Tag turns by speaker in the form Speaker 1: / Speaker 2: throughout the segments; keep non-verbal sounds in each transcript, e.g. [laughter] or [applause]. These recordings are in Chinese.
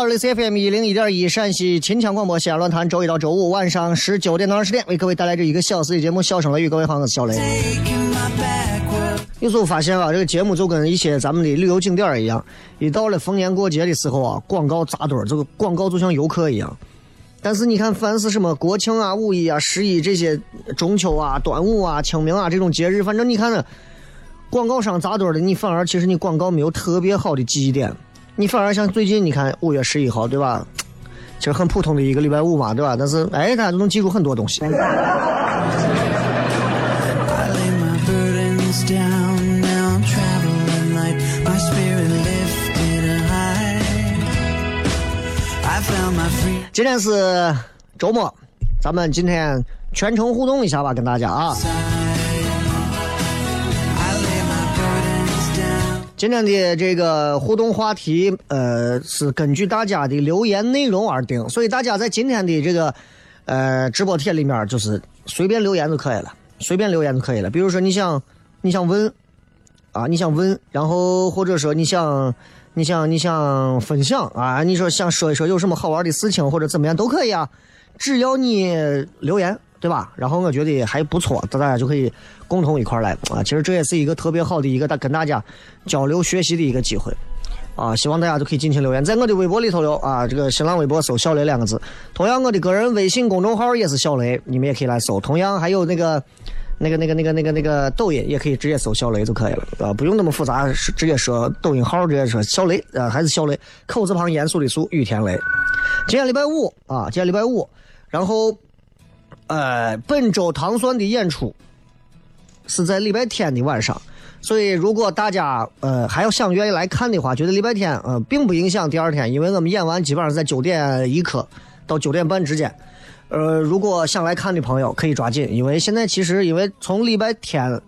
Speaker 1: 好，这里是 FM 一零一点一陕西秦腔广播西安论坛，周一到周五晚上十九点到二十点，为各位带来这一个小时的节目《笑声雷雨》。各位好，我是小雷。有时候发现啊，这个节目就跟一些咱们的旅游景点一样，一到了逢年过节的时候啊，广告扎堆，这个广告就像游客一样。但是你看，凡是什么国庆啊、五一啊、十一这些中秋啊、端午啊、清明啊这种节日，反正你看呢，广告商扎堆的，你反而其实你广告没有特别好的记忆点。你反而像最近你看五月十一号，对吧？其实很普通的一个礼拜五嘛，对吧？但是哎，大家都能记住很多东西。今天是周末，咱们今天全程互动一下吧，跟大家啊。今天的这个互动话题，呃，是根据大家的留言内容而定，所以大家在今天的这个呃直播帖里面，就是随便留言就可以了，随便留言就可以了。比如说你想你想问 [laughs] 啊，你想问，然后或者说你想你想你想分享啊，你说想说一说有什么好玩的事情或者怎么样都可以啊，只要你留言。对吧？然后我觉得还不错，大家就可以共同一块来啊。其实这也是一个特别好的一个大跟大家交流学习的一个机会啊。希望大家都可以尽情留言，在我的微博里头留啊，这个新浪微博搜“小雷”两个字。同样，我的个人微信公众号也是小雷，你们也可以来搜。同样，还有那个那个那个那个那个那个抖音，也可以直接搜“小雷”就可以了啊，不用那么复杂，直接说抖音号，直接说小雷啊，还是小雷，口字旁严肃的肃，雨田雷。今天礼拜五啊，今天礼拜五，然后。呃，本周糖蒜的演出是在礼拜天的晚上，所以如果大家呃还要想愿意来看的话，觉得礼拜天呃并不影响第二天，因为我们演完基本上在九点一刻到九点半之间。呃，如果想来看的朋友可以抓紧，因为现在其实因为从礼拜天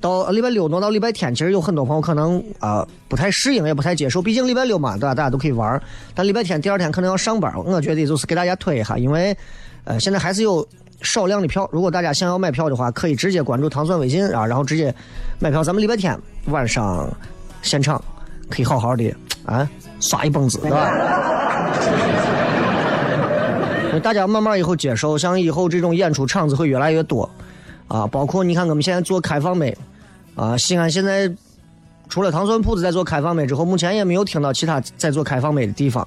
Speaker 1: 到礼拜六挪到礼拜天，其实有很多朋友可能啊不太适应，也不太接受，毕竟礼拜六嘛，对吧？大家都可以玩，但礼拜天第二天可能要上班。我觉得就是给大家推一下，因为呃现在还是有。少量的票，如果大家想要买票的话，可以直接关注糖蒜微信啊，然后直接买票。咱们礼拜天晚上现场可以好好的啊刷一蹦子，对吧？大家慢慢以后接受，像以后这种演出场子会越来越多啊。包括你看，我们现在做开放美啊，西安现在除了糖蒜铺子在做开放美之后，目前也没有听到其他在做开放美的地方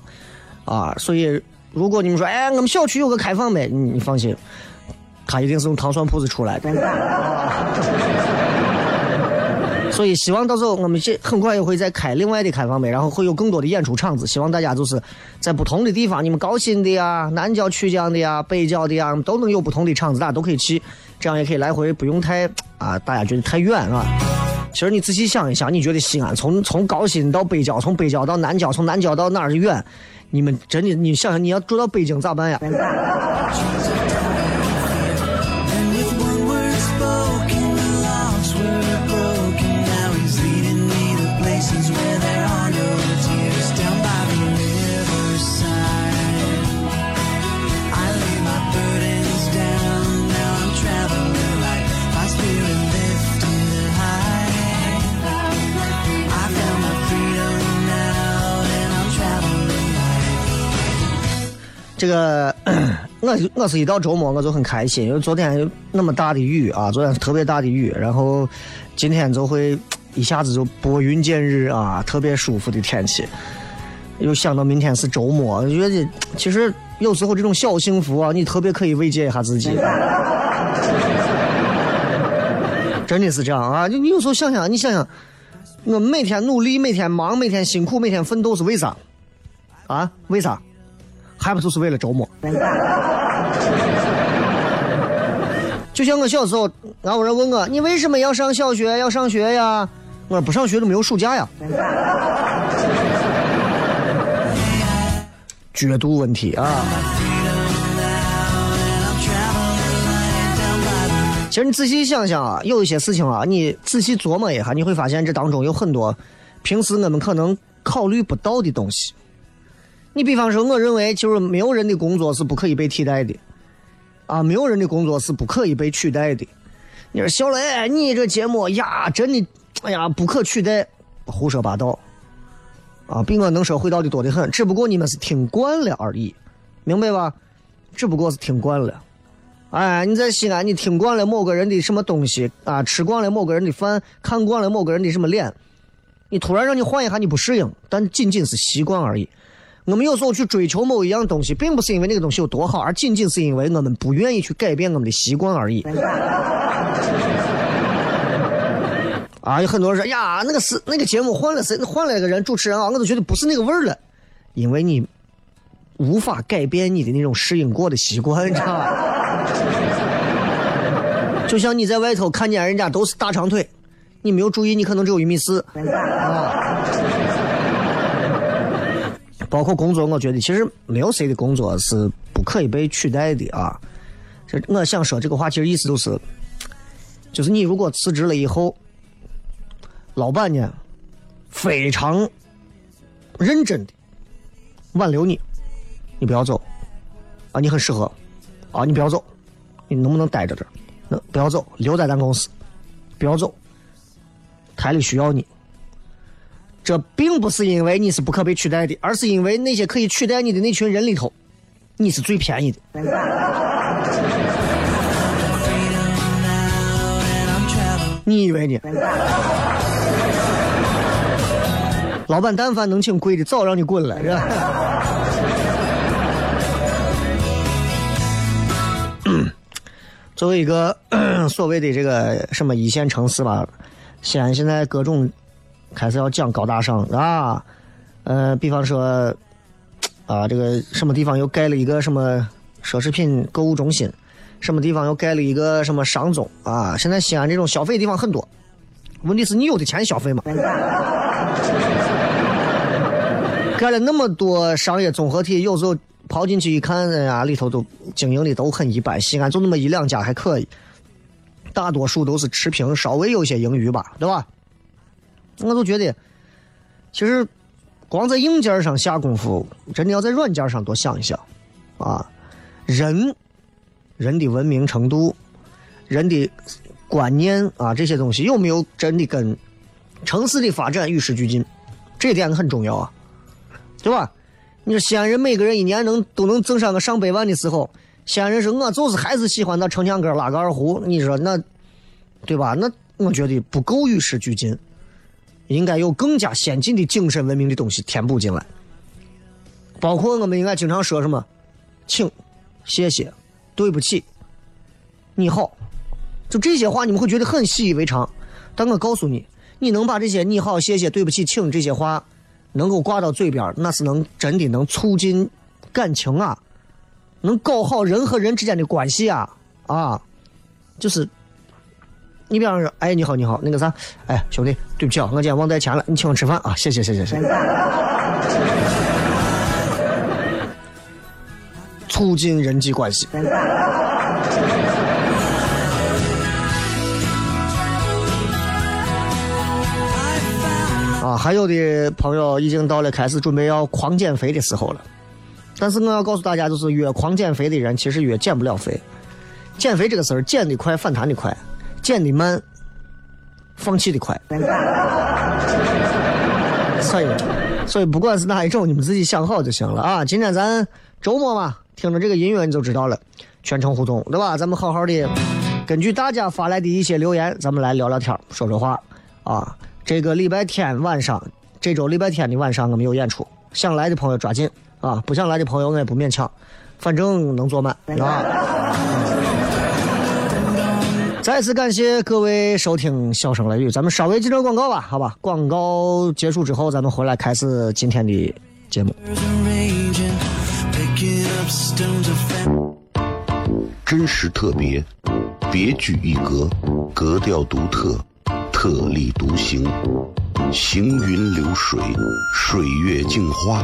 Speaker 1: 啊。所以，如果你们说，哎，我们小区有个开放美，你你放心。他一定是从糖蒜铺子出来的，所以希望到时候我们这很快也会再开另外的开放美，然后会有更多的演出场子。希望大家就是在不同的地方，你们高新的呀、南郊曲江的呀、北郊的呀，都能有不同的场子，大家都可以去，这样也可以来回不用太啊，大家觉得太远啊。其实你仔细想一想，你觉得西安从从高新到北郊，从北郊到南郊，从南郊到哪儿远？你们真的，你想想，你要住到北京咋办呀？这个 [clears throat] 我我是一到周末我就很开心，因为昨天那么大的雨啊，昨天特别大的雨，然后今天就会一下子就拨云见日啊，特别舒服的天气。又想到明天是周末，觉得其实有时候这种小幸福啊，你特别可以慰藉一下自己。真的是这样啊！你你有时候想想，你想想，我每天努力，每天忙，每天辛苦，每天奋斗是为啥？啊？为啥？还不就是为了周末？[laughs] 就像我小时候，俺有人问我，你为什么要上小学？要上学呀？我说不上学都没有暑假呀。角 [laughs] 度问题啊。其实你仔细想想啊，有一些事情啊，你仔细琢磨一下，你会发现这当中有很多平时我们可能考虑不到的东西。你比方说，我认为就是没有人的工作是不可以被替代的，啊，没有人的工作是不可以被取代的。你说小雷，你这节目呀，真的，哎呀，不可取代，胡说八道，啊，比我能说会道的多得很。只不过你们是听惯了而已，明白吧？只不过是听惯了。哎，你在西安，你听惯了某个人的什么东西啊，吃惯了某个人的饭，看惯了某个人的什么脸，你突然让你换一下，你不适应，但仅仅是习惯而已。我们有时候去追求某一样东西，并不是因为那个东西有多好，而仅仅是因为我们不愿意去改变我们的习惯而已。啊，有很多人说呀，那个是那个节目换了谁？换了一个人主持人啊，我都觉得不是那个味儿了，因为你无法改变你的那种适应过的习惯，你知道吧？就像你在外头看见人家都是大长腿，你没有注意，你可能只有一米四啊。包括工作，我觉得其实没有谁的工作是不可以被取代的啊。这我想说这个话，其实意思就是，就是你如果辞职了以后，老板呢非常认真的挽留你，你不要走啊，你很适合啊，你不要走，你能不能待在这儿？不要走，留在咱公司，不要走，台里需要你。这并不是因为你是不可被取代的，而是因为那些可以取代你的那群人里头，你是最便宜的。你以为呢？老板但凡能请贵的，早让你滚了，是吧？作为一个 [coughs] 所谓的这个什么一线城市吧，西安现在各种。开始要讲高大上啊，呃，比方说，啊，这个什么地方又盖了一个什么奢侈品购物中心，什么地方又盖了一个什么商中啊？现在西安这种消费地方很多，问题是你有的钱消费吗？[laughs] 盖了那么多商业综合体，有时候跑进去一看，哎呀，里头都经营的都很一般。西安就那么一两家还可以，大多数都是持平，稍微有些盈余吧，对吧？我都觉得，其实光在硬件上下功夫，真的要在软件上多想一想啊！人，人的文明程度，人的观念啊，这些东西有没有真的跟城市的发展与时俱进？这点很重要啊，对吧？你说西安人每个人一年能都能挣上个上百万的时候，西安人说我就是还是喜欢到城墙根拉个二胡，你说那对吧？那我觉得不够与时俱进。应该有更加先进的精神文明的东西填补进来，包括我们应该经常说什么，请、谢谢、对不起、你好，就这些话你们会觉得很习以为常。但我告诉你，你能把这些你好、谢谢、对不起、请这些话能够挂到嘴边，那是能真的能促进感情啊，能搞好人和人之间的关系啊啊，就是你比方说，哎，你好，你好，那个啥，哎，兄弟，对不起啊，我今天忘带钱了，你请我吃饭啊，谢谢，谢谢，谢谢。[laughs] 促进人际关系。啊，还有的朋友已经到了开始准备要狂减肥的时候了，但是我要告诉大家，就是越狂减肥的人，其实越减不了肥。减肥这个事儿，减的快，反弹的快；减的慢，放弃的快。所以，所以不管是哪一种，你们自己想好就行了啊！今天咱周末嘛，听着这个音乐你就知道了，全程互动，对吧？咱们好好的，根据大家发来的一些留言，咱们来聊聊天，说说话啊。这个礼拜天晚上，这周礼拜天的晚上我们有演出，想来的朋友抓紧啊！不想来的朋友我也不勉强，反正能坐满啊。再次感谢各位收听《笑声雷雨》，咱们稍微接着广告吧，好吧？广告结束之后，咱们回来开始今天的节目。
Speaker 2: 真实特别，别具一格，格调独特。特立独行，行云流水，水月镜花，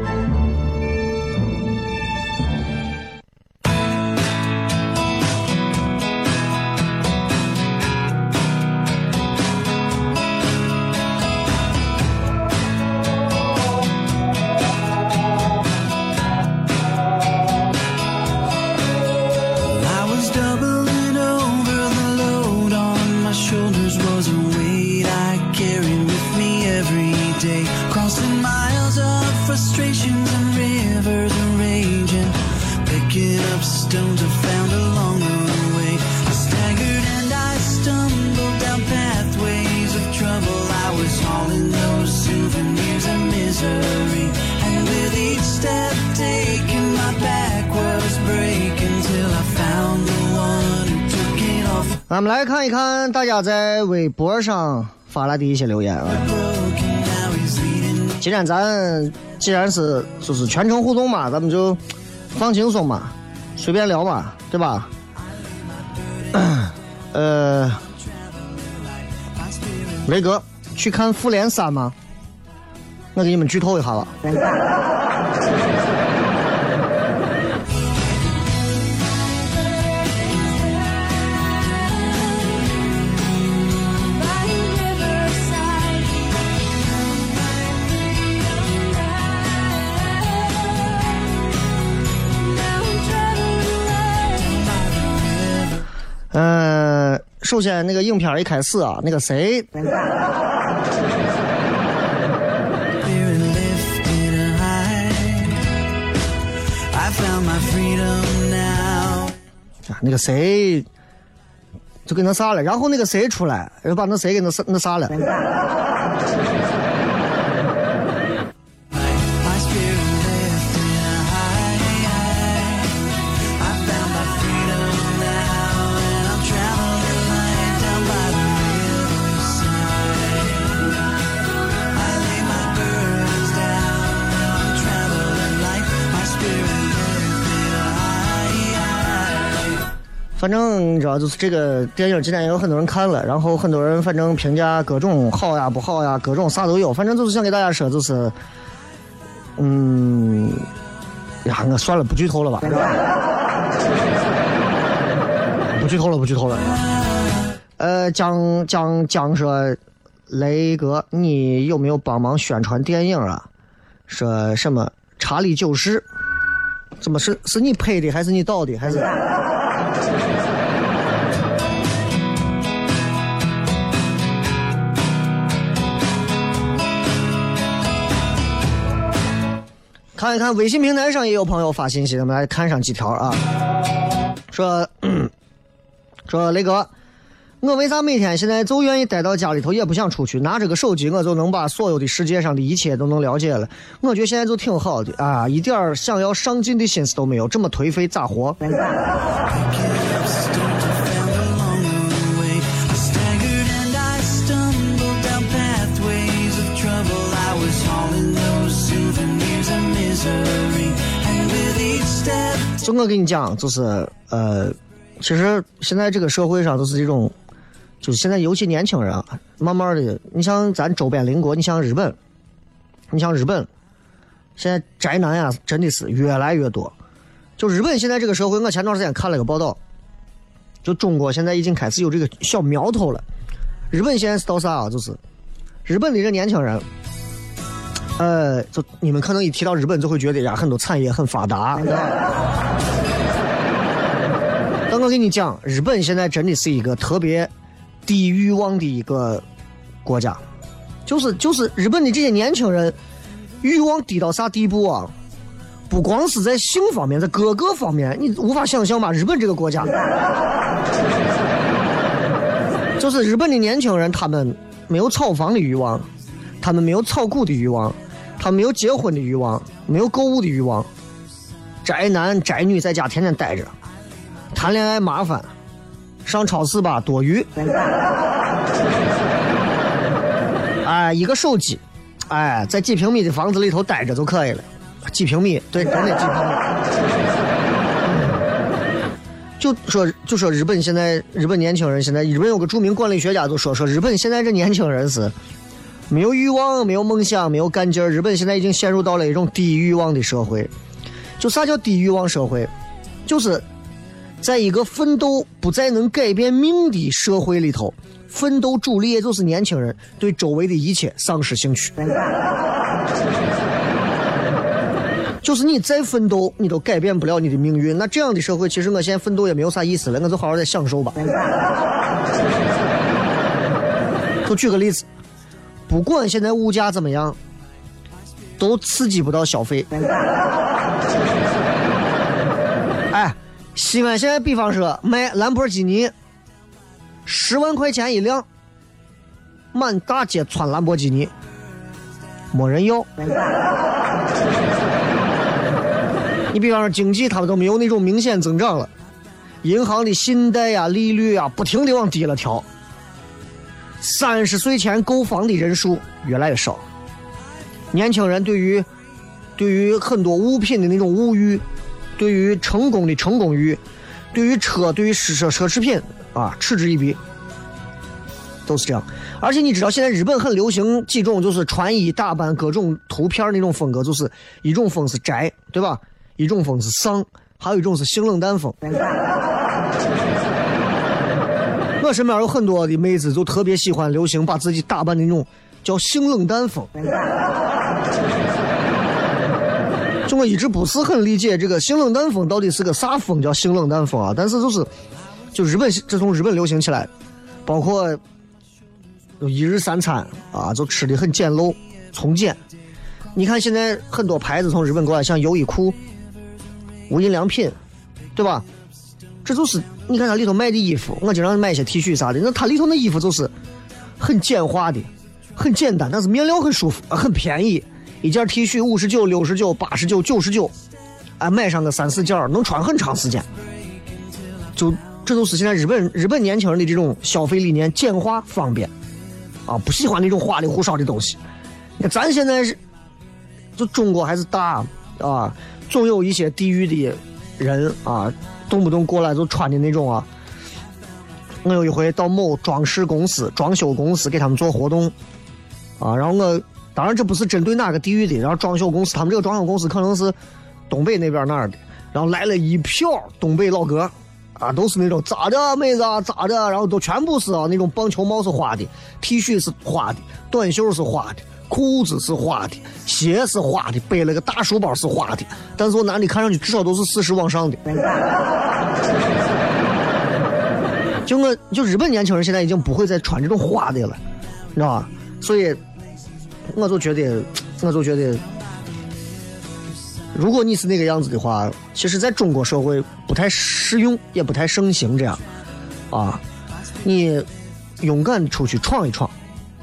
Speaker 1: 我们来看一看大家在微博上发来的一些留言啊。今天咱既然是就是全程互动嘛，咱们就放轻松嘛，随便聊嘛，对吧？[coughs] 呃，雷哥去看《复联三》吗？我给你们剧透一下吧。首先那个影片一开始啊，那个谁，啊，那个谁就给那啥了，然后那个谁出来，又把那谁给那杀那啥了。反正你知道，就是这个电影今天也有很多人看了，然后很多人反正评价各种好呀、不好呀，各种啥都有。反正就是想给大家说，就是，嗯，呀，我算了，不剧透了吧，不剧透了，不剧透了。呃，讲讲讲说，雷哥，你有没有帮忙宣传电影啊？说什么《查理九世》？怎么是是你拍的，还是你导的，还是？看一看微信平台上也有朋友发信息，咱们来看上几条啊。说 [clears throat] 说雷哥，我为啥每天现在就愿意待到家里头，也不想出去？拿着个手机，我就能把所有的世界上的一切都能了解了。我觉得现在就挺好的啊，一点想要上进的心思都没有，这么颓废咋活？我跟你讲，就是呃，其实现在这个社会上都是这种，就是现在尤其年轻人啊，慢慢的，你像咱周边邻国，你像日本，你像日本，现在宅男呀，真的是越来越多。就日本现在这个社会，我前段时间看了个报道，就中国现在已经开始有这个小苗头了。日本现在是到啥啊？就是日本的这年轻人。呃，就你们可能一提到日本，就会觉得呀，很多产业很发达。[laughs] 但我跟你讲，日本现在真的是一个特别低欲望的一个国家，就是就是日本的这些年轻人欲望低到啥地步啊？不光是在性方面，在各个方面，你无法想象吧？日本这个国家，[laughs] 就是日本的年轻人，他们没有炒房的欲望，他们没有炒股的欲望。他没有结婚的欲望，没有购物的欲望，宅男宅女在家天天待着，谈恋爱麻烦，上超市吧多余，哎，一个手机，哎，在几平米的房子里头待着就可以了，几平米，对，真的几平米。就说就说日本现在日本年轻人现在日本有个著名管理学家就说说日本现在这年轻人是。没有欲望，没有梦想，没有干劲儿。日本现在已经陷入到了一种低欲望的社会。就啥叫低欲望社会？就是在一个奋斗不再能改变命的社会里头，奋斗主力也就是年轻人，对周围的一切丧失兴趣。就是你再奋斗，你都改变不了你的命运。那这样的社会，其实我现在奋斗也没有啥意思了，我就好好的享受吧。[laughs] 就举个例子。不管现在物价怎么样，都刺激不到消费。[laughs] 哎，西安现在比方说卖兰博基尼，十万块钱一辆，满大街窜兰博基尼，没人要。[laughs] 你比方说经济，它都没有那种明显增长了，银行的信贷呀、利率啊，不停的往低了调。三十岁前购房的人数越来越少，年轻人对于对于很多物品的那种物欲，对于成功的成功欲，对于车对于奢奢奢侈品啊嗤之以鼻，都是这样。而且你知道现在日本很流行几种就是穿衣打扮各种图片那种风格，就是一种风是宅，对吧？一种风是丧，还有一种是性冷淡风。我身边有很多的妹子，就特别喜欢流行把自己打扮的那种叫性冷淡风。就我一直不是很理解这个性冷淡风到底是个啥风，叫性冷淡风啊？但是就是，就日本这从日本流行起来，包括一日三餐啊，就吃的很简陋、从简。你看现在很多牌子从日本过来，像优衣库、无印良品，对吧？这就是你看它里头卖的衣服，我经常买一些 T 恤啥的，那它里头那衣服就是很简化的，很简单，但是面料很舒服，很便宜。一件 T 恤五十九、六十九、八十九、九十九，哎，买上个三四件能穿很长时间。就这都是现在日本日本年轻人的这种消费理念，简化方便啊，不喜欢那种花里胡哨的东西。那咱现在是，就中国还是大啊，总有一些地域的人啊。动不动过来就穿的那种啊。我有一回到某装饰公司、装修公司给他们做活动，啊，然后我当然这不是针对哪个地域的，然后装修公司他们这个装修公司可能是东北那边那儿的，然后来了一票东北老哥，啊，都是那种咋的妹子啊咋的，然后都全部是啊那种棒球帽是花的，T 恤是花的，短袖是花的，裤子是花的，鞋是花的，背了个大书包是花的，但是我男的看上去至少都是四十往上的。就我就日本年轻人现在已经不会再穿这种花的了，你知道吧？所以我就觉得，我就觉得，如果你是那个样子的话，其实在中国社会不太适用，也不太盛行这样啊。你勇敢出去闯一闯，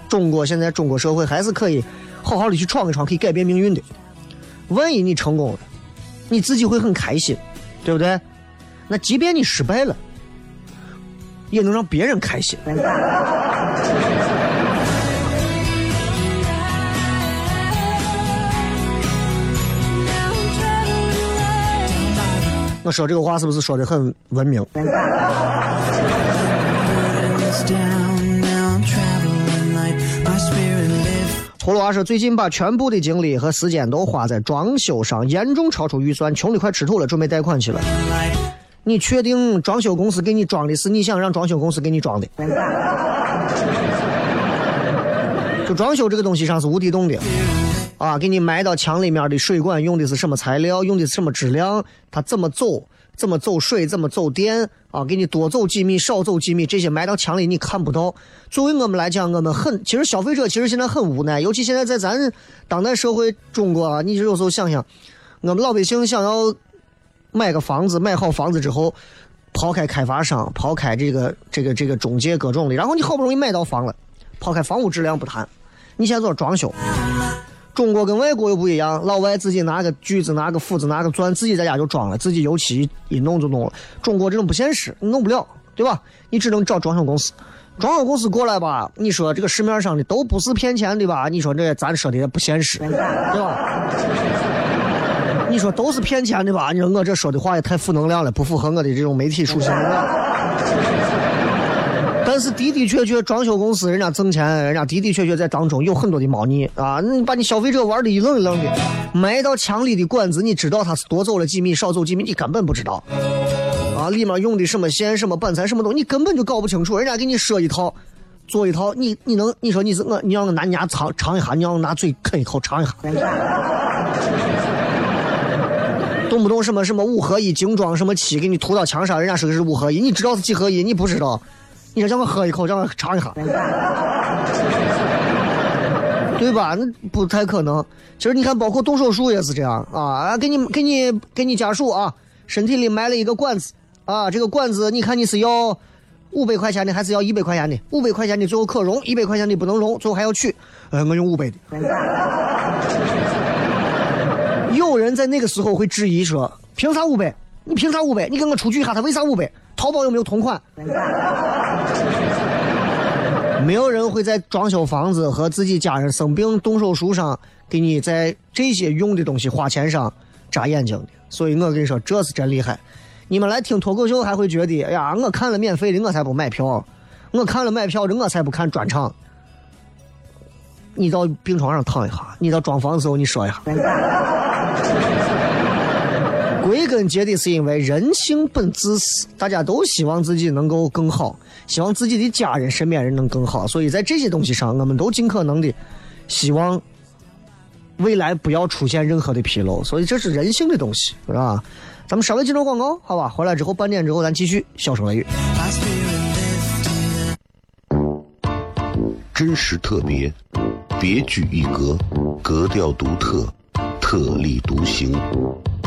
Speaker 1: 中国现在中国社会还是可以好好的去闯一闯，可以改变命运的。万一你成功了，你自己会很开心，对不对？那即便你失败了。也能让别人开心。我说这个话是不是说的很文明？葫芦娃说：“最近把全部的精力和时间都花在装修上，严重超出预算，穷的快吃土了，准备贷款去了。”你确定装修公司给你装的是你想让装修公司给你装的？就装修这个东西上是无底洞的，啊，给你埋到墙里面的水管用的是什么材料，用的是什么质量，它怎么走，怎么走水，怎么走电，啊，给你多走几米，少走几米，这些埋到墙里你看不到。作为我们来讲，我们很，其实消费者其实现在很无奈，尤其现在在咱当代社会中国啊，你有时候想想，我们老百姓想要。买个房子，买好房子之后，抛开开发商，抛开这个这个这个中介各种的，然后你好不容易买到房了，抛开房屋质量不谈，你现在做装修。中国跟外国又不一样，老外自己拿个锯子、拿个斧子、拿个钻，自己在家就装了，自己油漆一弄就弄了。中国这种不现实，弄不了，对吧？你只能找装修公司。装修公司过来吧，你说这个市面上的都不是骗钱的吧？你说这咱说的也不现实，对吧？你说都是骗钱的吧？你说我这说的话也太负能量了，不符合我的这种媒体属性。但是的的确确，装修公司人家挣钱，人家的的确确在当中有很多的猫腻啊！你把你消费者玩的一愣一愣的，埋到墙里的管子，你知道它是多走了几米，少走几米，你根本不知道。啊，里面用的什么线、什么板材、什么东西，你根本就搞不清楚。人家给你说一套，做一套，你你能你说你是我，你让我拿牙尝尝一下，你让我拿嘴啃一口尝一下。动不动什么什么五合一精装什么漆给你涂到墙上，人家说的是五合一，你知道是几合一？你不知道，你说让我喝一口，让我尝一下，对吧？那不太可能。其实你看，包括动手术也是这样啊，给你给你给你家属啊，身体里埋了一个管子啊，这个管子你看你是要五百块钱的还是要一百块钱的？五百块钱的最后可溶，一百块钱的不能溶，最后还要取。呃，我用五百的。有人在那个时候会质疑说：“凭啥五百？你凭啥五百？你跟我出具一下，他为啥五百？淘宝有没有同款？”没有人会在装修房子和自己家人生病动手术上给你在这些用的东西花钱上眨眼睛的。所以我跟你说，这是真厉害。你们来听脱口秀还会觉得：“哎呀，我看了免费的，我才不买票；我看了买票的，我才不看专场。”你到病床上躺一下，你到装房的时候你说一下。归根结底是因为人性本自私，大家都希望自己能够更好，希望自己的家人、身边人能更好，所以在这些东西上，我们都尽可能的希望未来不要出现任何的纰漏，所以这是人性的东西，是吧？咱们稍微进入广告，好吧？回来之后半点之后咱继续笑声雷雨，
Speaker 2: 真实特别，别具一格，格调独特。特立独行，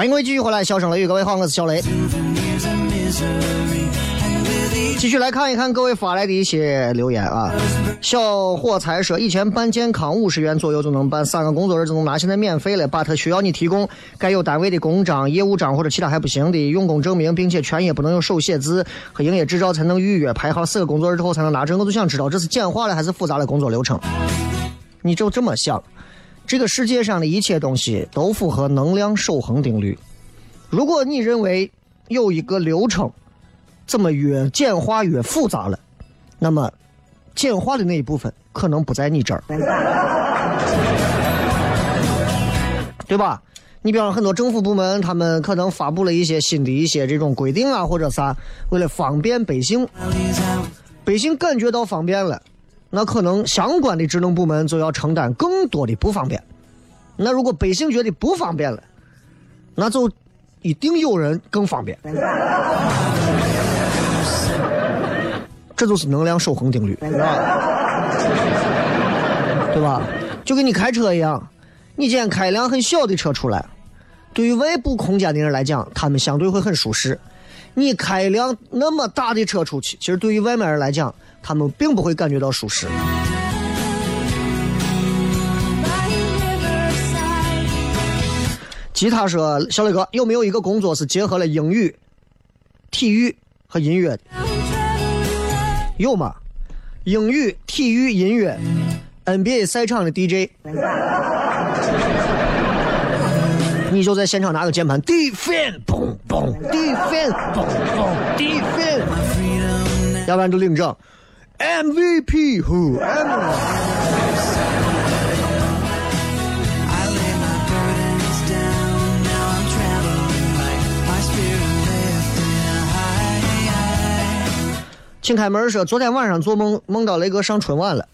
Speaker 1: 欢迎各位继续回来，笑声雷雨，各位好，我是小雷。继续来看一看各位发来的一些留言啊。小伙财说，以前办健康五十元左右就能办，三个工作日就能拿，现在免费了。把它需要你提供该有单位的公章、业务章或者其他还不行的用工证明，并且全也不能有手写字和营业执照才能预约，排好四个工作日之后才能拿证。我就想知道这是简化了还是复杂了工作流程？你就这么想，这个世界上的一切东西都符合能量守恒定律。如果你认为有一个流程，怎么越简化越复杂了，那么简化的那一部分可能不在你这儿，[laughs] 对吧？你比方很多政府部门，他们可能发布了一些新的一些这种规定啊，或者啥，为了方便百姓，百姓感觉到方便了，那可能相关的职能部门就要承担更多的不方便。那如果百姓觉得不方便了，那就一定有人更方便。这就是能量守恒定律，对吧？就跟你开车一样，你今天开一辆很小的车出来，对于外部空间的人来讲，他们相对会很舒适。你开一辆那么大的车出去，其实对于外面人来讲，他们并不会感觉到舒适。吉他说：“小磊哥，有没有一个工作是结合了英语、体育和音乐的？有吗？英语、体育、音乐，NBA 赛场的 DJ，你就在现场拿个键盘，defend，嘣嘣，defend，嘣嘣
Speaker 3: ，defend，freedom
Speaker 1: 要不然就领证，MVP
Speaker 3: who？I lay my burdens down. Now I'm traveling light. My spirit lifted high.
Speaker 1: 请开门说，昨天晚上做梦梦到雷哥上春晚了。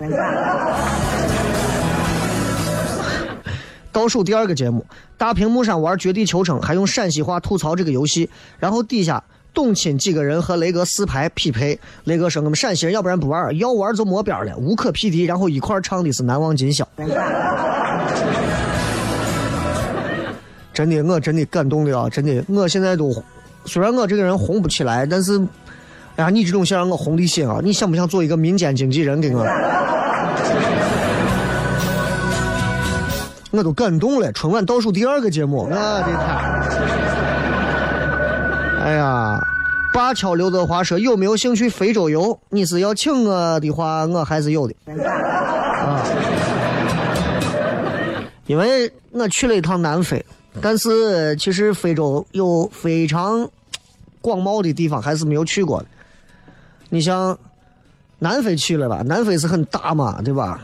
Speaker 1: 倒数第二个节目，大屏幕上玩绝地求生，还用陕西话吐槽这个游戏，然后底下董卿几个人和雷哥四排匹配。雷哥说：“我们陕西人要不然不玩，要玩就没边了，无可匹敌。”然后一块唱的是《难忘今宵》。真的，我真的感动的啊！真的，我现在都虽然我这个人红不起来，但是，哎呀，你这种想让我红的心啊！你想不想做一个民间经纪人给我？[laughs] 我都感动了。春晚倒数第二个节目，我的天！哎呀，八桥刘德华说有没有兴趣非洲游？你是要请我的话，我还是有的。啊，因为我去了一趟南非，但是其实非洲有非常广袤的地方还是没有去过的。你像南非去了吧？南非是很大嘛，对吧？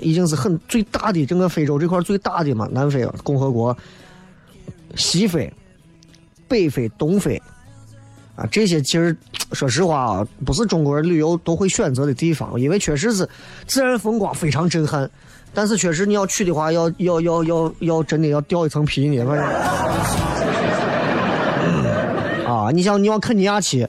Speaker 1: 已经是很最大的整个非洲这块最大的嘛，南非共和国、西非、北非、东非啊，这些其实说实话啊，不是中国人旅游都会选择的地方，因为确实是自然风光非常震撼。但是确实你要去的话，要要要要要真的要掉一层皮呢，反正。啊，你像你往肯尼亚去，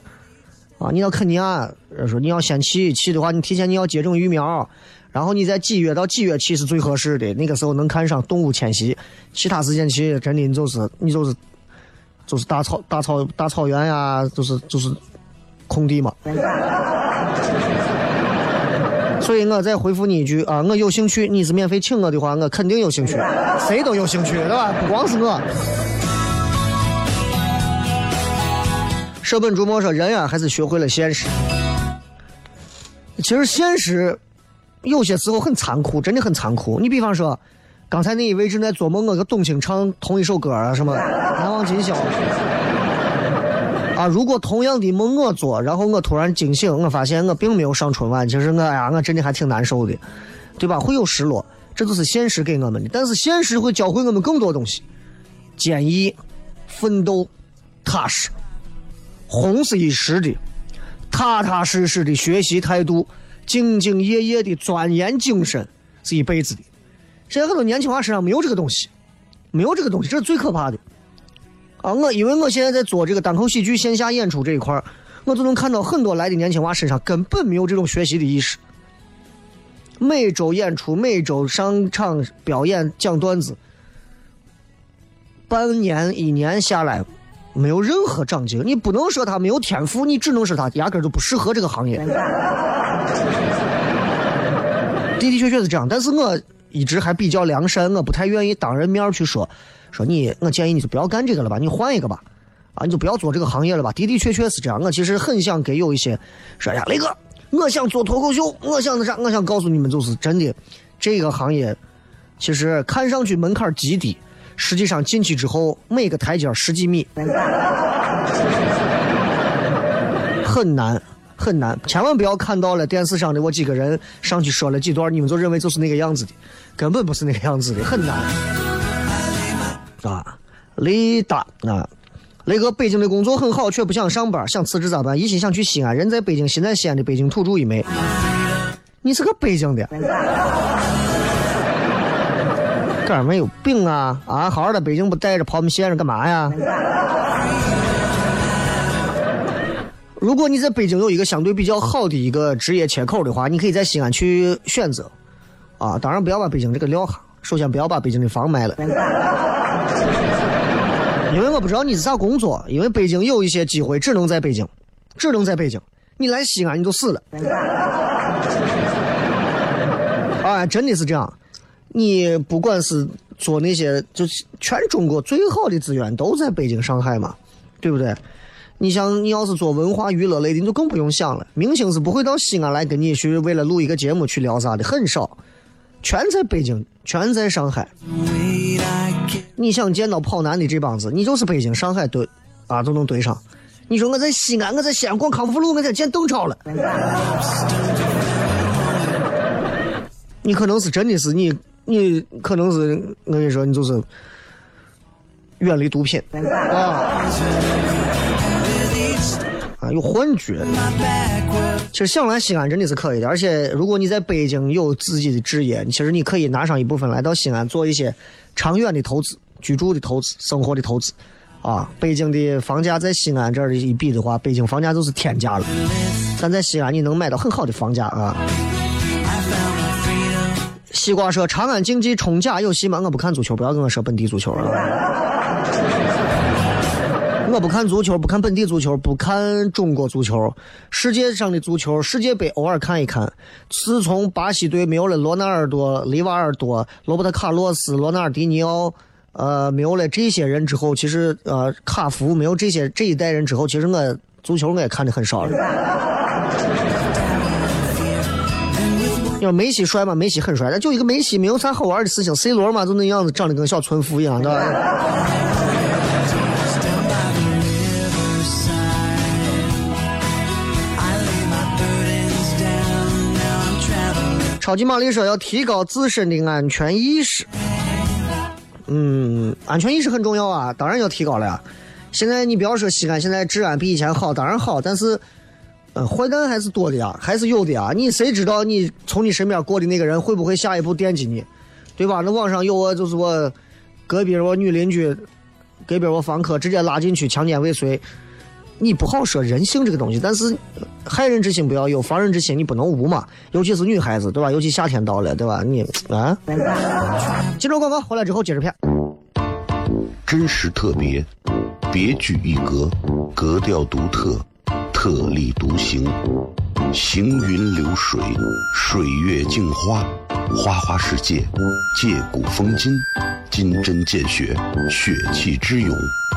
Speaker 1: 啊，你到肯尼亚说你要先去，去的话你提前你要接种疫苗，然后你在几月到几月去是最合适的，那个时候能看上动物迁徙，其他时间去真的你就是你就是就是大草大草大草原呀，就是就是空地嘛。所以我再回复你一句啊，我有兴趣，你是免费请我的话，我肯定有兴趣，谁都有兴趣，对吧？不光是我。舍本逐末说，人呀，还是学会了现实。其实现实有些时候很残酷，真的很残酷。你比方说，刚才那一位正在做梦，我跟董卿唱同一首歌啊，什么《难忘今宵》啊。如果同样的梦我做，然后我突然惊醒，我发现我并没有上春晚，其实我呀，我真的还挺难受的，对吧？会有失落，这就是现实给我们的。但是现实会教会我们更多东西：坚毅、奋斗、踏实。红是一时的。踏踏实实的学习态度，兢兢业业的钻研精神是一辈子的。现在很多年轻娃身上没有这个东西，没有这个东西，这是最可怕的。啊，我因为我现在在做这个单口喜剧线下演出这一块，我就能看到很多来的年轻娃身上根本没有这种学习的意识。每周演出，每周上场表演讲段子，半年一年下来。没有任何长进，你不能说他没有天赋，你只能说他压根就不适合这个行业。[laughs] 的的确确是这样，但是我一直还比较良善，我不太愿意当人面去说，说你，我建议你就不要干这个了吧，你换一个吧，啊，你就不要做这个行业了吧。的的确确是这样，我其实很想给有一些说呀，雷哥，我想做脱口秀，我想那啥，我想告诉你们，就是真的，这个行业其实看上去门槛极低。实际上进去之后，每个台阶十几米，[laughs] 很难很难。千万不要看到了电视上的我几个人上去说了几段，你们就认为就是那个样子的，根本不是那个样子的，很难。啊，雷达啊，雷哥，北京的工作很好，却不想上班，想辞职咋办？一心想去西安，人在北京，心在西安的北京土著一枚。你是个北京的。[laughs] 哥们有病啊！啊，好好的北京不待着跑我们西安干嘛呀？如果你在北京有一个相对比较好的一个职业切口的话，你可以在西安去选择。啊，当然不要把北京这个撂下。首先不要把北京的房卖了，因为我不知道你是啥工作。因为北京有一些机会只能在北京，只能在北京。你来西安你就死了。啊，真的是这样。你不管是做那些，就是全中国最好的资源都在北京、上海嘛，对不对？你像你要是做文化娱乐类的，你就更不用想了。明星是不会到西安来跟你去为了录一个节目去聊啥的，很少，全在北京，全在上海。你想见到跑男的这帮子，你就是北京、上海对啊都能对上。你说我在西安，我在西安逛康复路，我在见邓超了。你可能是真的是你。你可能是我跟你说，你就是远离毒品啊啊，有幻觉。其实想来西安真的是可以的，而且如果你在北京有自己的置业，其实你可以拿上一部分来到西安做一些长远的投资、居住的投资、生活的投资啊。北京的房价在西安这儿一比的话，北京房价就是天价了。但在西安你能买到很好的房价啊。西瓜说：“长安竞技冲甲有戏吗？我不看足球，不要跟我说本地足球啊！我不看足球，不看本地足球，不看中国足球。世界上的足球，世界杯偶尔看一看。自从巴西队没有了罗纳尔多、里瓦尔多、罗伯特卡洛斯、罗纳尔迪尼奥，呃，没有了这些人之后，其实呃，卡福没有这些这一代人之后，其实我足球我也看的很少了。”你说梅西帅吗？梅西很帅，但就一个梅西，没有啥好玩的事情。C 罗嘛，就那样子，长得跟小村夫一样的。超级玛丽说要提高自身的安全意识。嗯，安全意识很重要啊，当然要提高了呀。现在你不要说西安现在治安比以前好，当然好，但是。嗯，坏蛋还是多的呀，还是有的呀。你谁知道你从你身边过的那个人会不会下一步惦记你，对吧？那网上有我，就是我隔壁我女邻居，隔壁我房客直接拉进去强奸未遂，你不好说人性这个东西，但是害人之心不要有，防人之心你不能无嘛。尤其是女孩子，对吧？尤其夏天到了，对吧？你啊，接着广告回来之后接着片。
Speaker 2: 真实特别，别具一格，格调独特，特立独行，行云流水，水月镜花，花花世界，借古风今，金针见血，血气之勇，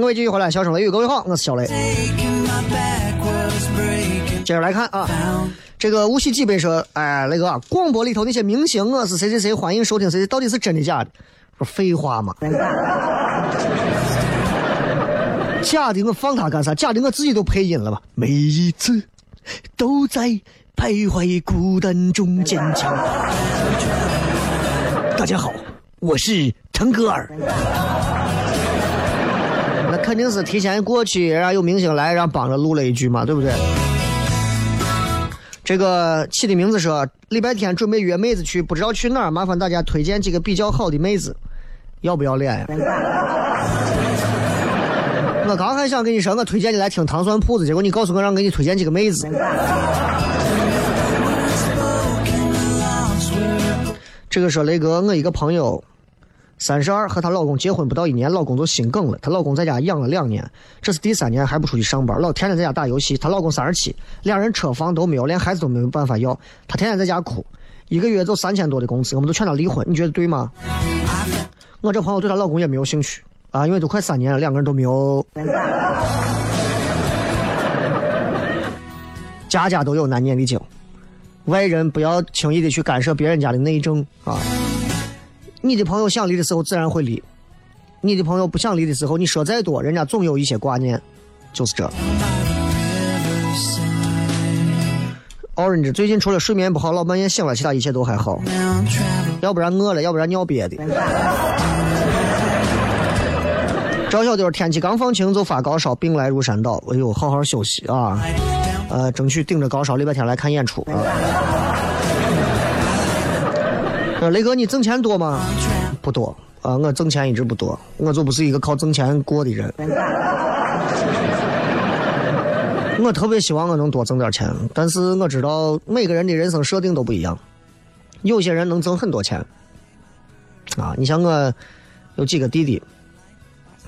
Speaker 1: 各位继续回来，小声雷雨，各位好，我是小雷。接着来看啊，这个无锡几杯说，哎，那个啊广播里头那些明星啊是谁谁谁，欢迎收听谁，到底是真的假的？不是废话吗？[laughs] 假的我放他干啥？假的我自己都配音了吧？每一次都在徘徊孤单中坚强。大家好，我是腾格尔。那肯定是提前过去，然后有明星来，然后帮着录了一句嘛，对不对？这个起的名字说礼拜天准备约妹子去，不知道去哪儿，麻烦大家推荐几个比较好的妹子，要不要脸呀？[laughs] 我刚还想跟你说，我推荐你来听糖蒜铺子，结果你告诉我让给你推荐几个妹子。这个说雷哥，我一个朋友，三十二和她老公结婚不到一年，老公就心梗了，她老公在家养了两年，这是第三年还不出去上班，老天天在家打游戏。她老公三十七，两人车房都没有，连孩子都没有办法要，她天天在家哭，一个月就三千多的工资，我们都劝她离婚，你觉得对吗？我这朋友对她老公也没有兴趣啊，因为都快三年了，两个人都没有。家家都有难念的经，外人不要轻易的去干涉别人家的内政啊。你的朋友想离的时候自然会离，你的朋友不想离的时候，你说再多，人家总有一些挂念，就是这。Orange 最近除了睡眠不好，老半夜醒了，其他一切都还好。要不然饿了，要不然尿憋的。赵小丢天气刚放晴就发高烧，病来如山倒。哎呦，好好休息啊！呃，争取顶着高烧礼拜天来看演出啊。呃，雷哥，你挣钱多吗？不多啊，我挣钱一直不多，我就不是一个靠挣钱过的人。我特别希望我能多挣点钱，但是我知道每个人的人生设定都不一样。有些人能挣很多钱，啊，你像我有几个弟弟，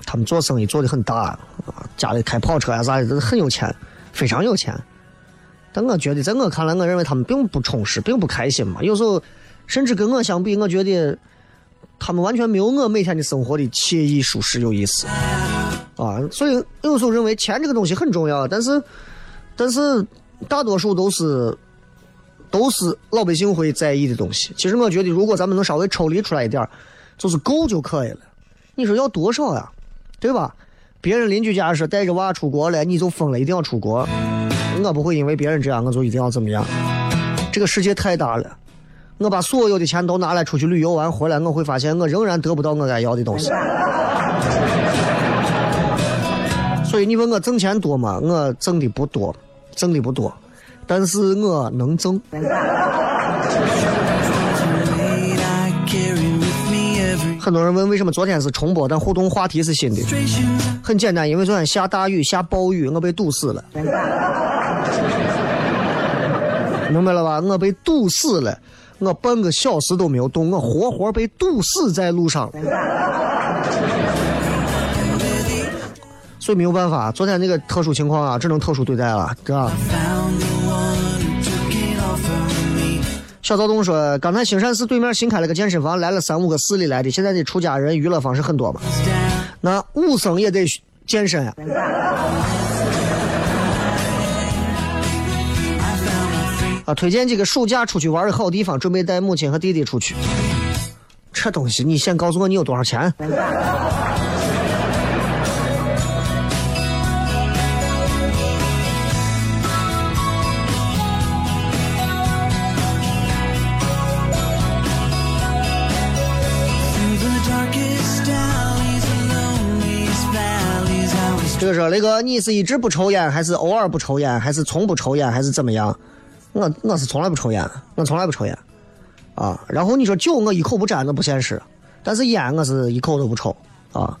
Speaker 1: 他们做生意做的很大，啊，家里开跑车呀、啥的，都很有钱，非常有钱。但我觉得，在我看来，我认为他们并不充实，并不开心嘛。有时候，甚至跟我相比，我觉得他们完全没有我每天的生活的惬意、舒适、有意思。啊，所以有时候认为钱这个东西很重要，但是，但是大多数都是都是老百姓会在意的东西。其实我觉得，如果咱们能稍微抽离出来一点，就是够就可以了。你说要多少呀？对吧？别人邻居家是带着娃出国了，你就疯了，一定要出国。我不会因为别人这样，我就一定要怎么样。这个世界太大了，我把所有的钱都拿来出去旅游完回来，我会发现我仍然得不到我该要的东西。所以你问我挣钱多吗？我挣的不多，挣的不多，但是我能挣。很多人问为什么昨天是重播，但互动话题是新的？很简单，因为昨天下大雨，下暴雨，我被堵死了。明白了吧？我被堵死了，我半个小时都没有动，我活活被堵死在路上。所以没有办法，昨天那个特殊情况啊，只能特殊对待了，知道吧？小躁动说，刚才兴善寺对面新开了个健身房，来了三五个市里来的，现在的出家人娱乐方式很多嘛。那武僧也得健身啊。啊，推荐几个暑假出去玩的好地方，准备带母亲和弟弟出去。这东西你先告诉我你有多少钱
Speaker 3: ？Through the darkest alleys and loneliest valleys, I was
Speaker 1: 这个说雷哥，你是一直不抽烟，还是偶尔不抽烟，还是从不抽烟，还是怎么样？我我是从来不抽烟，我从来不抽烟，啊。然后你说酒我一口不沾，那不现实。但是烟我是一口都不抽啊。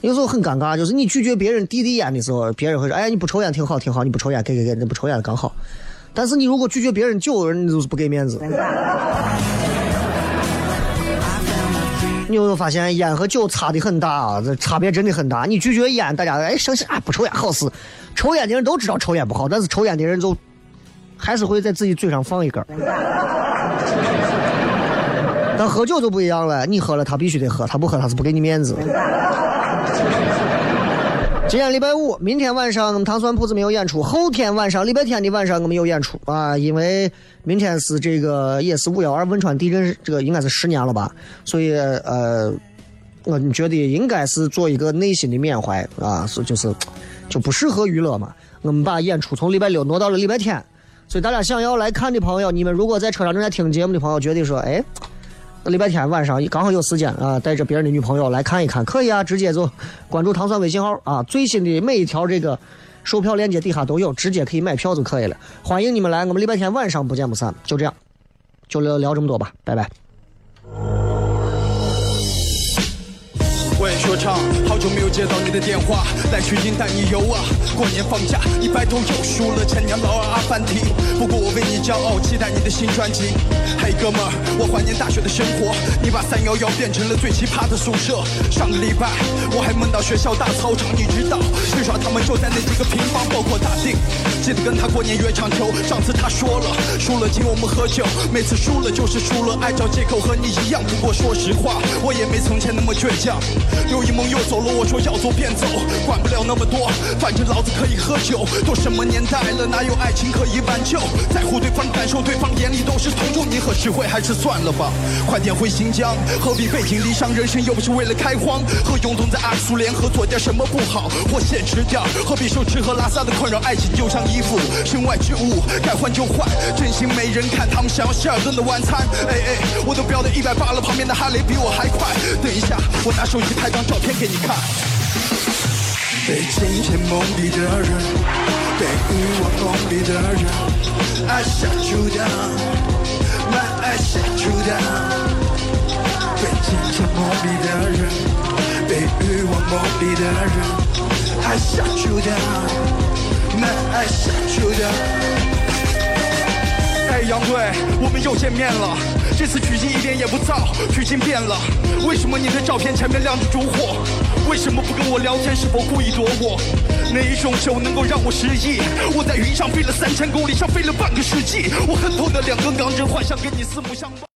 Speaker 1: 有时候很尴尬，就是你拒绝别人递递烟的时候，别人会说：“哎，你不抽烟挺好，挺好，你不抽烟，给给给，你不抽烟刚好。”但是你如果拒绝别人酒，人就是不给面子。[laughs] 你有没有发现烟和酒差的很大啊？这差别真的很大。你拒绝烟，大家哎生气啊，不抽烟好事。抽烟的人都知道抽烟不好，但是抽烟的人就还是会在自己嘴上放一根。但喝酒就不一样了，你喝了他必须得喝，他不喝他是不给你面子。今天礼拜五，明天晚上我们糖酸铺子没有演出，后天晚上礼拜天的晚上我们有演出啊，因为明天是这个也是五幺二汶川地震，这个应该是十年了吧，所以呃，我觉得应该是做一个内心的缅怀啊，是就是就不适合娱乐嘛，我们把演出从礼拜六挪到了礼拜天，所以大家想要来看的朋友，你们如果在车上正在听节目的朋友，觉得说，哎。礼拜天晚上刚好有时间啊，带着别人的女朋友来看一看，可以啊，直接就关注糖蒜微信号啊，最新的每一条这个售票链接底下都有，直接可以买票就可以了。欢迎你们来，我们礼拜天晚上不见不散。就这样，就聊聊这么多吧，拜拜。
Speaker 4: 喂，说唱，都没有接到你的电话，来取经带你游啊。过年放假，一白头又输了前年老二阿凡提。不过我为你骄傲，期待你的新专辑。嘿，哥们儿，我怀念大学的生活，你把三幺幺变成了最奇葩的宿舍。上个礼拜我还梦到学校大操场，你知道，去耍他们就在那几个平方，包括大定。记得跟他过年约场球，上次他说了，输了请我们喝酒，每次输了就是输了，爱找借口和你一样。不过说实话，我也没从前那么倔强。又一梦又走了，我说要走便走，管不了那么多，反正老子可以喝酒。都什么年代了，哪有爱情可以挽救？在乎对方感受，对方眼里都是同情。你和实惠还是算了吧，快点回新疆，何必背井离乡？人生又不是为了开荒。和永东在阿苏联合做点什么不好？或现实吃掉，何必受吃喝拉撒的困扰？爱情就像衣服，身外之物，该换就换。真心没人看，他们想要希尔顿的晚餐。哎哎，我都飙到一百八了，旁边的哈雷比我还快。等一下，我拿手机拍张照片给你看。被金钱蒙蔽的人，被欲望蒙蔽的人，I shut you down，my I shut you down。被金钱蒙蔽的人，被欲望蒙蔽的人，I shut you down，my I shut you down。哎，杨队，我们又见面了。这次取经一点也不燥，取经变了。为什么你的照片前面亮着烛火？为什么不跟我聊天？是否故意躲我？哪一种酒能够让我失忆？我在云上飞了三千公里，像飞了半个世纪。我恨透的两根钢针，幻想跟你四目相望。